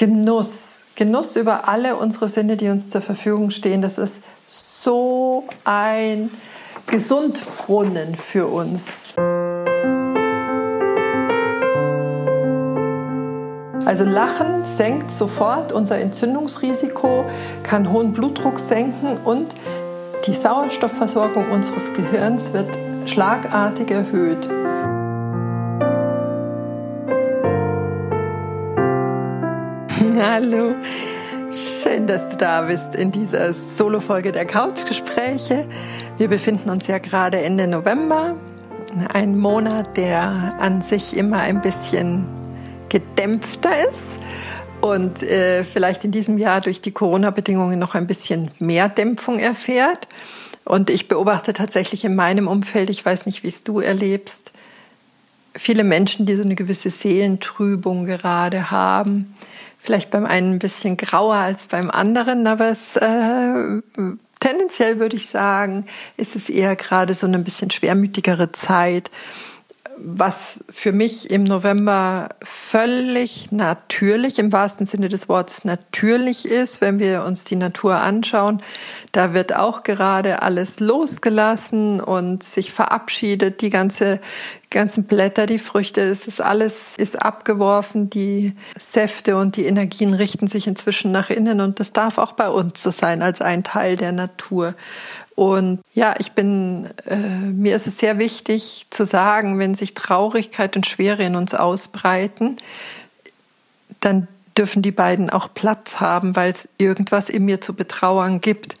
Genuss. Genuss über alle unsere Sinne, die uns zur Verfügung stehen. Das ist so ein Gesundbrunnen für uns. Also Lachen senkt sofort unser Entzündungsrisiko, kann hohen Blutdruck senken und die Sauerstoffversorgung unseres Gehirns wird schlagartig erhöht. Hallo, schön, dass du da bist in dieser Solo-Folge der Couchgespräche. Wir befinden uns ja gerade Ende November, ein Monat, der an sich immer ein bisschen gedämpfter ist und äh, vielleicht in diesem Jahr durch die Corona-Bedingungen noch ein bisschen mehr Dämpfung erfährt. Und ich beobachte tatsächlich in meinem Umfeld, ich weiß nicht, wie es du erlebst, viele Menschen, die so eine gewisse Seelentrübung gerade haben. Vielleicht beim einen ein bisschen grauer als beim anderen, aber es äh, tendenziell würde ich sagen, ist es eher gerade so eine ein bisschen schwermütigere Zeit was für mich im November völlig natürlich, im wahrsten Sinne des Wortes natürlich ist, wenn wir uns die Natur anschauen. Da wird auch gerade alles losgelassen und sich verabschiedet, die ganze, ganzen Blätter, die Früchte, es ist alles ist abgeworfen, die Säfte und die Energien richten sich inzwischen nach innen und das darf auch bei uns so sein als ein Teil der Natur. Und ja, ich bin, äh, mir ist es sehr wichtig zu sagen, wenn sich Traurigkeit und Schwere in uns ausbreiten, dann dürfen die beiden auch Platz haben, weil es irgendwas in mir zu betrauern gibt.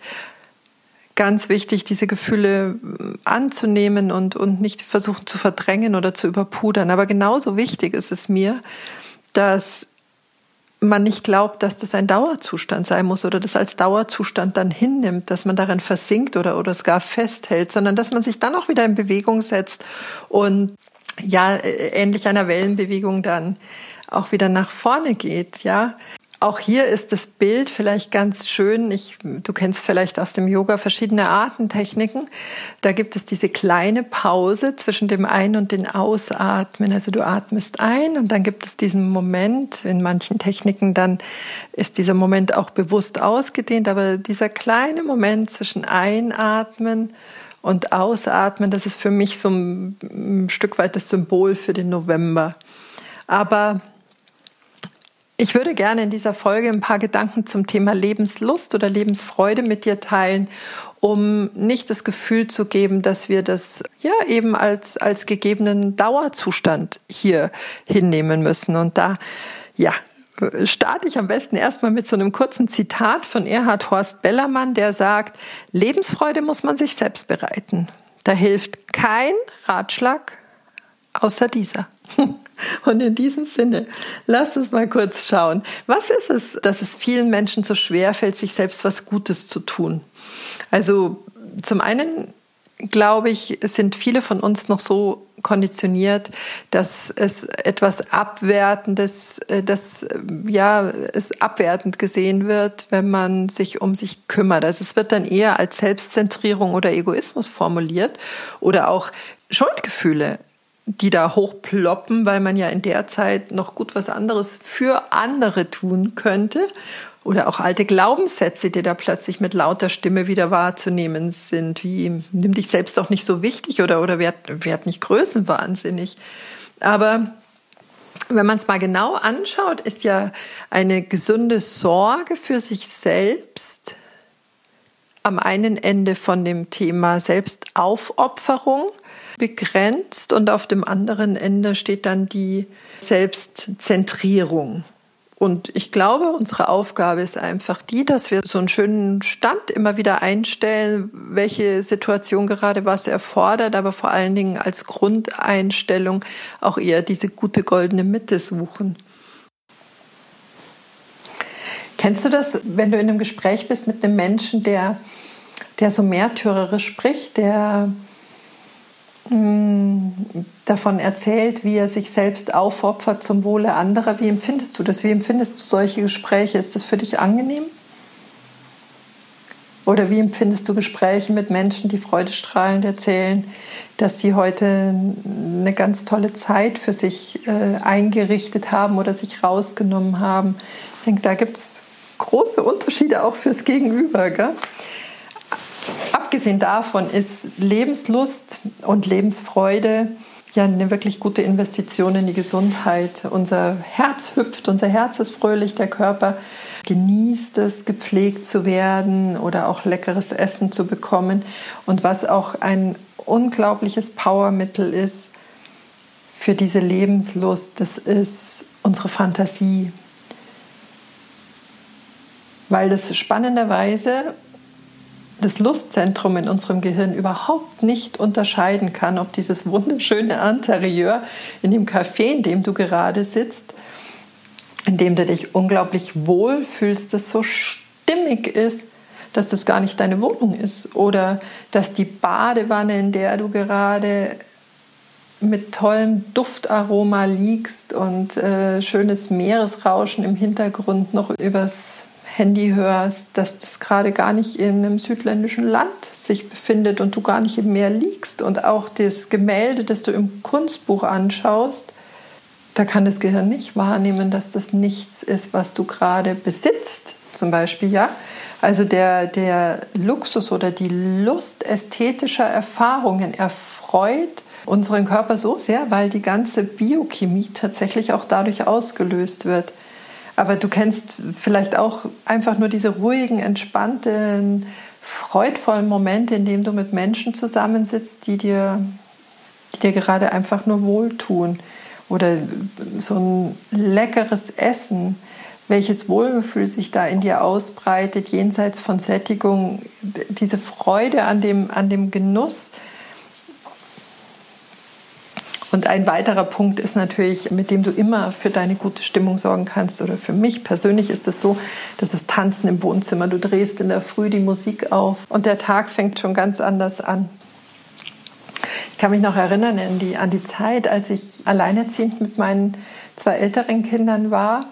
Ganz wichtig, diese Gefühle äh, anzunehmen und, und nicht versuchen zu verdrängen oder zu überpudern. Aber genauso wichtig ist es mir, dass man nicht glaubt, dass das ein Dauerzustand sein muss oder das als Dauerzustand dann hinnimmt, dass man darin versinkt oder, oder es gar festhält, sondern dass man sich dann auch wieder in Bewegung setzt und ja, äh, ähnlich einer Wellenbewegung dann auch wieder nach vorne geht, ja. Auch hier ist das Bild vielleicht ganz schön. Ich, du kennst vielleicht aus dem Yoga verschiedene Atemtechniken. Da gibt es diese kleine Pause zwischen dem Ein- und dem Ausatmen. Also du atmest ein und dann gibt es diesen Moment. In manchen Techniken dann ist dieser Moment auch bewusst ausgedehnt. Aber dieser kleine Moment zwischen Einatmen und Ausatmen, das ist für mich so ein, ein Stück weit das Symbol für den November. Aber ich würde gerne in dieser Folge ein paar Gedanken zum Thema Lebenslust oder Lebensfreude mit dir teilen, um nicht das Gefühl zu geben, dass wir das ja eben als, als gegebenen Dauerzustand hier hinnehmen müssen. Und da, ja, starte ich am besten erstmal mit so einem kurzen Zitat von Erhard Horst Bellermann, der sagt, Lebensfreude muss man sich selbst bereiten. Da hilft kein Ratschlag außer dieser. Und in diesem Sinne, lasst uns mal kurz schauen. Was ist es, dass es vielen Menschen so schwer fällt, sich selbst was Gutes zu tun? Also zum einen glaube ich, sind viele von uns noch so konditioniert, dass es etwas Abwertendes, äh, dass ja es abwertend gesehen wird, wenn man sich um sich kümmert. Also es wird dann eher als Selbstzentrierung oder Egoismus formuliert oder auch Schuldgefühle die da hochploppen, weil man ja in der Zeit noch gut was anderes für andere tun könnte. Oder auch alte Glaubenssätze, die da plötzlich mit lauter Stimme wieder wahrzunehmen sind, wie nimm dich selbst doch nicht so wichtig oder, oder werd, werd nicht größenwahnsinnig. Aber wenn man es mal genau anschaut, ist ja eine gesunde Sorge für sich selbst am einen Ende von dem Thema Selbstaufopferung begrenzt und auf dem anderen Ende steht dann die Selbstzentrierung. Und ich glaube, unsere Aufgabe ist einfach die, dass wir so einen schönen Stand immer wieder einstellen, welche Situation gerade was erfordert, aber vor allen Dingen als Grundeinstellung auch eher diese gute goldene Mitte suchen. Kennst du das, wenn du in einem Gespräch bist mit einem Menschen, der, der so märtyrerisch spricht, der davon erzählt, wie er sich selbst aufopfert zum Wohle anderer. Wie empfindest du das? Wie empfindest du solche Gespräche? Ist das für dich angenehm? Oder wie empfindest du Gespräche mit Menschen, die freudestrahlend erzählen, dass sie heute eine ganz tolle Zeit für sich äh, eingerichtet haben oder sich rausgenommen haben, Ich denke, da gibt es große Unterschiede auch fürs Gegenüber. Gell? Abgesehen davon ist Lebenslust und Lebensfreude ja eine wirklich gute Investition in die Gesundheit. Unser Herz hüpft, unser Herz ist fröhlich, der Körper genießt es, gepflegt zu werden oder auch leckeres Essen zu bekommen. Und was auch ein unglaubliches Powermittel ist für diese Lebenslust, das ist unsere Fantasie. Weil das spannenderweise das Lustzentrum in unserem Gehirn überhaupt nicht unterscheiden kann, ob dieses wunderschöne Interieur in dem Café, in dem du gerade sitzt, in dem du dich unglaublich wohl fühlst, das so stimmig ist, dass das gar nicht deine Wohnung ist oder dass die Badewanne, in der du gerade mit tollem Duftaroma liegst und äh, schönes Meeresrauschen im Hintergrund noch übers Handy hörst, dass das gerade gar nicht in einem südländischen Land sich befindet und du gar nicht im Meer liegst und auch das Gemälde, das du im Kunstbuch anschaust, da kann das Gehirn nicht wahrnehmen, dass das nichts ist, was du gerade besitzt, zum Beispiel, ja. Also der, der Luxus oder die Lust ästhetischer Erfahrungen erfreut unseren Körper so sehr, weil die ganze Biochemie tatsächlich auch dadurch ausgelöst wird. Aber du kennst vielleicht auch einfach nur diese ruhigen, entspannten, freudvollen Momente, in denen du mit Menschen zusammensitzt, die dir, die dir gerade einfach nur wohltun. Oder so ein leckeres Essen, welches Wohlgefühl sich da in dir ausbreitet, jenseits von Sättigung, diese Freude an dem, an dem Genuss, und ein weiterer Punkt ist natürlich, mit dem du immer für deine gute Stimmung sorgen kannst. Oder für mich persönlich ist es so, dass das Tanzen im Wohnzimmer. Du drehst in der Früh die Musik auf und der Tag fängt schon ganz anders an. Ich kann mich noch erinnern an die, an die Zeit, als ich alleinerziehend mit meinen zwei älteren Kindern war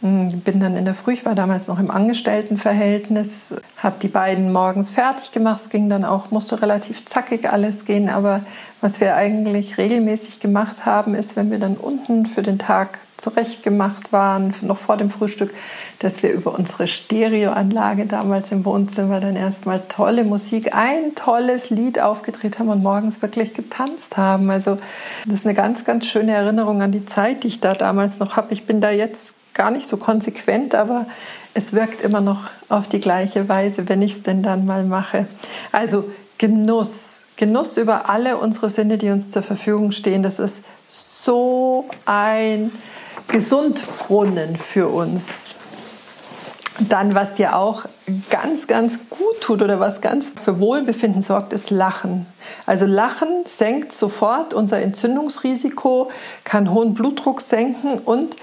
bin dann in der Früh, ich war damals noch im Angestelltenverhältnis, habe die beiden morgens fertig gemacht. Es ging dann auch, musste relativ zackig alles gehen. Aber was wir eigentlich regelmäßig gemacht haben, ist, wenn wir dann unten für den Tag zurechtgemacht waren, noch vor dem Frühstück, dass wir über unsere Stereoanlage damals im Wohnzimmer dann erstmal tolle Musik, ein tolles Lied aufgedreht haben und morgens wirklich getanzt haben. Also das ist eine ganz, ganz schöne Erinnerung an die Zeit, die ich da damals noch habe. Ich bin da jetzt gar nicht so konsequent, aber es wirkt immer noch auf die gleiche Weise, wenn ich es denn dann mal mache. Also Genuss, Genuss über alle unsere Sinne, die uns zur Verfügung stehen, das ist so ein Gesundbrunnen für uns. Dann, was dir auch ganz, ganz gut tut oder was ganz für Wohlbefinden sorgt, ist Lachen. Also Lachen senkt sofort unser Entzündungsrisiko, kann hohen Blutdruck senken und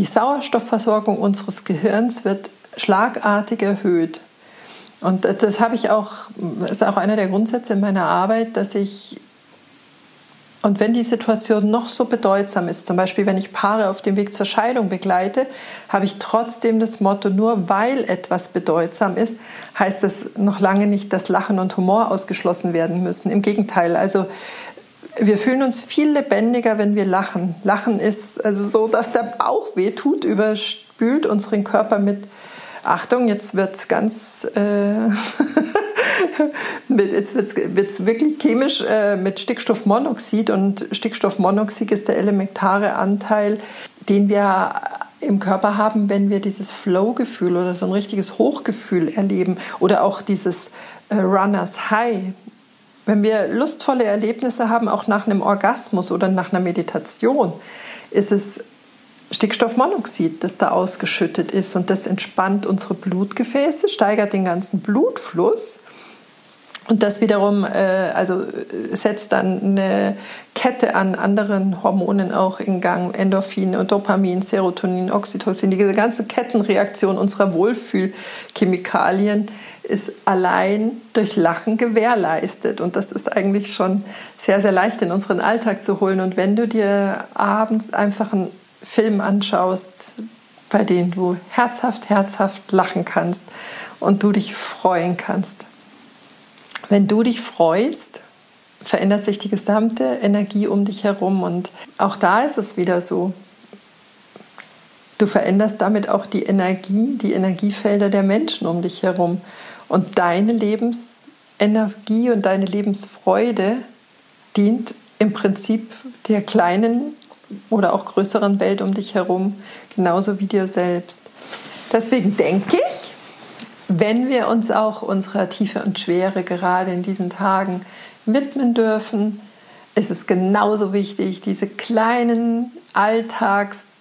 die Sauerstoffversorgung unseres Gehirns wird schlagartig erhöht. Und das habe ich auch, ist auch einer der Grundsätze in meiner Arbeit, dass ich, und wenn die Situation noch so bedeutsam ist, zum Beispiel wenn ich Paare auf dem Weg zur Scheidung begleite, habe ich trotzdem das Motto, nur weil etwas bedeutsam ist, heißt das noch lange nicht, dass Lachen und Humor ausgeschlossen werden müssen. Im Gegenteil, also wir fühlen uns viel lebendiger, wenn wir lachen. Lachen ist also so, dass der Bauch wehtut, überspült unseren Körper mit Achtung, jetzt wird es ganz, äh, jetzt wird es wirklich chemisch äh, mit Stickstoffmonoxid und Stickstoffmonoxid ist der elementare Anteil, den wir im Körper haben, wenn wir dieses Flow-Gefühl oder so ein richtiges Hochgefühl erleben oder auch dieses äh, Runners High. Wenn wir lustvolle Erlebnisse haben, auch nach einem Orgasmus oder nach einer Meditation, ist es Stickstoffmonoxid, das da ausgeschüttet ist und das entspannt unsere Blutgefäße, steigert den ganzen Blutfluss und das wiederum äh, also setzt dann eine Kette an anderen Hormonen auch in Gang, Endorphine und Dopamin, Serotonin, Oxytocin, diese ganze Kettenreaktion unserer Wohlfühlchemikalien ist allein durch Lachen gewährleistet. Und das ist eigentlich schon sehr, sehr leicht in unseren Alltag zu holen. Und wenn du dir abends einfach einen Film anschaust, bei dem du herzhaft, herzhaft lachen kannst und du dich freuen kannst. Wenn du dich freust, verändert sich die gesamte Energie um dich herum. Und auch da ist es wieder so. Du veränderst damit auch die Energie, die Energiefelder der Menschen um dich herum. Und deine Lebensenergie und deine Lebensfreude dient im Prinzip der kleinen oder auch größeren Welt um dich herum, genauso wie dir selbst. Deswegen denke ich, wenn wir uns auch unserer Tiefe und Schwere gerade in diesen Tagen widmen dürfen, ist es genauso wichtig, diese kleinen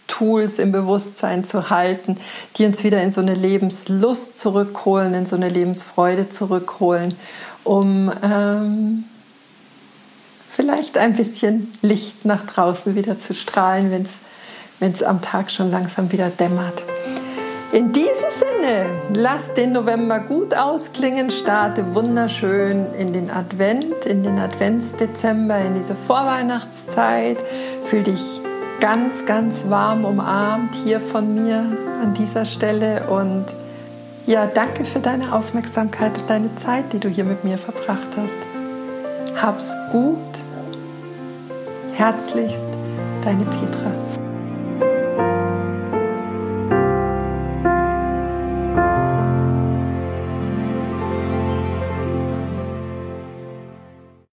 Alltagstools im Bewusstsein zu halten, die uns wieder in so eine Lebenslust zurückholen, in so eine Lebensfreude zurückholen, um ähm, vielleicht ein bisschen Licht nach draußen wieder zu strahlen, wenn es am Tag schon langsam wieder dämmert. In diesem Sinne, lass den November gut ausklingen, starte wunderschön in den Advent, in den Adventsdezember, in diese Vorweihnachtszeit. Fühl dich ganz, ganz warm umarmt hier von mir an dieser Stelle und ja, danke für deine Aufmerksamkeit und deine Zeit, die du hier mit mir verbracht hast. Hab's gut. Herzlichst, deine Petra.